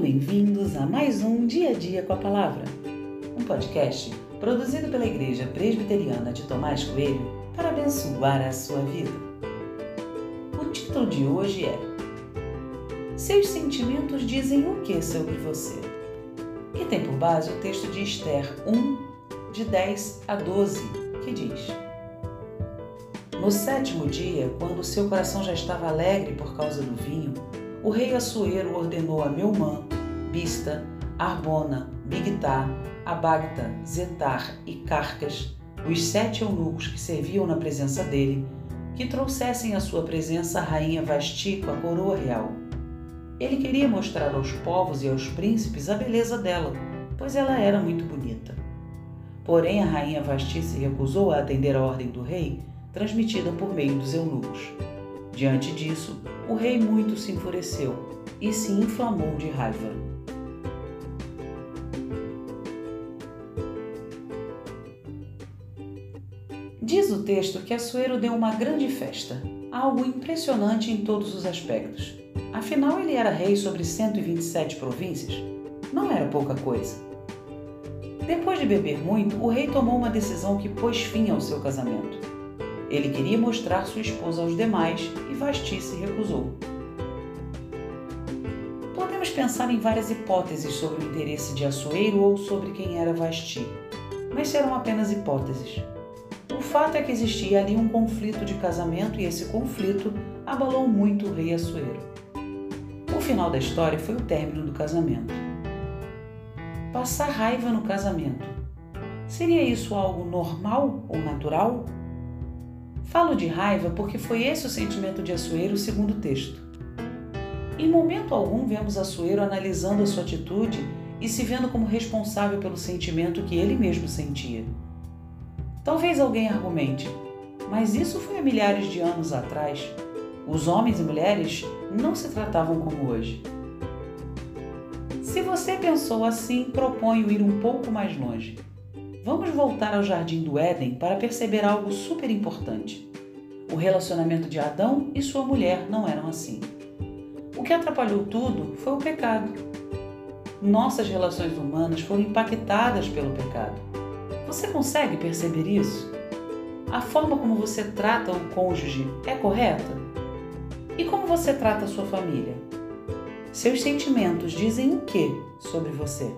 bem-vindos a mais um Dia a Dia com a Palavra, um podcast produzido pela Igreja Presbiteriana de Tomás Coelho para abençoar a sua vida. O título de hoje é Seus sentimentos dizem o que sobre você? E tem por base o texto de Esther 1, de 10 a 12, que diz: No sétimo dia, quando seu coração já estava alegre por causa do vinho, o rei Assuero ordenou a Meumã, Bista, Arbona, Bigtá, Abagta, Zetar e Carcas, os sete eunucos que serviam na presença dele, que trouxessem à sua presença a rainha Vasti com a coroa real. Ele queria mostrar aos povos e aos príncipes a beleza dela, pois ela era muito bonita. Porém, a rainha Vasti se recusou a atender a ordem do rei, transmitida por meio dos eunucos. Diante disso, o rei muito se enfureceu e se inflamou de raiva. Diz o texto que Assuero deu uma grande festa, algo impressionante em todos os aspectos. Afinal, ele era rei sobre 127 províncias. Não era pouca coisa. Depois de beber muito, o rei tomou uma decisão que pôs fim ao seu casamento. Ele queria mostrar sua esposa aos demais e Vasti se recusou. Podemos pensar em várias hipóteses sobre o interesse de Assuero ou sobre quem era Vasti, mas serão apenas hipóteses. O fato é que existia ali um conflito de casamento e esse conflito abalou muito o rei Assuero. O final da história foi o término do casamento. Passar raiva no casamento. Seria isso algo normal ou natural? Falo de raiva porque foi esse o sentimento de Assuero segundo o texto. Em momento algum vemos Assuero analisando a sua atitude e se vendo como responsável pelo sentimento que ele mesmo sentia. Talvez alguém argumente, mas isso foi há milhares de anos atrás. Os homens e mulheres não se tratavam como hoje. Se você pensou assim, proponho ir um pouco mais longe. Vamos voltar ao jardim do Éden para perceber algo super importante. O relacionamento de Adão e sua mulher não eram assim. O que atrapalhou tudo foi o pecado. Nossas relações humanas foram impactadas pelo pecado. Você consegue perceber isso? A forma como você trata o cônjuge é correta? E como você trata a sua família? Seus sentimentos dizem o que sobre você?